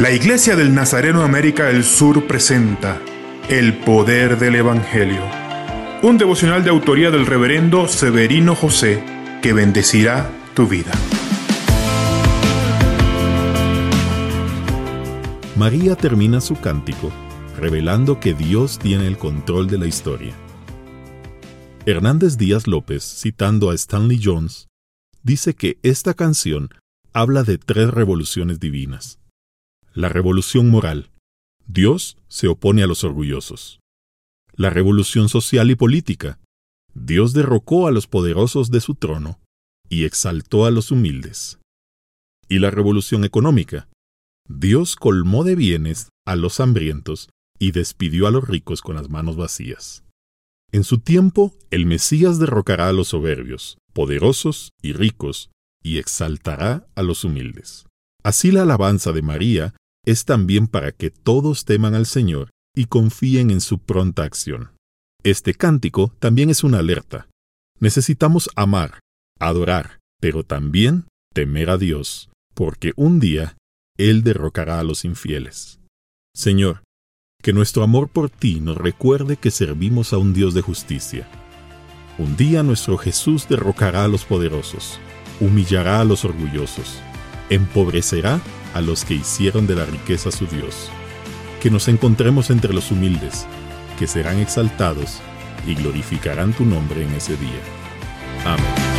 La Iglesia del Nazareno América del Sur presenta El Poder del Evangelio, un devocional de autoría del reverendo Severino José que bendecirá tu vida. María termina su cántico revelando que Dios tiene el control de la historia. Hernández Díaz López, citando a Stanley Jones, dice que esta canción habla de tres revoluciones divinas la revolución moral. Dios se opone a los orgullosos. La revolución social y política. Dios derrocó a los poderosos de su trono y exaltó a los humildes. Y la revolución económica. Dios colmó de bienes a los hambrientos y despidió a los ricos con las manos vacías. En su tiempo, el Mesías derrocará a los soberbios, poderosos y ricos, y exaltará a los humildes. Así la alabanza de María es también para que todos teman al Señor y confíen en su pronta acción. Este cántico también es una alerta. Necesitamos amar, adorar, pero también temer a Dios, porque un día Él derrocará a los infieles. Señor, que nuestro amor por ti nos recuerde que servimos a un Dios de justicia. Un día nuestro Jesús derrocará a los poderosos, humillará a los orgullosos, empobrecerá a los que hicieron de la riqueza su Dios. Que nos encontremos entre los humildes, que serán exaltados y glorificarán tu nombre en ese día. Amén.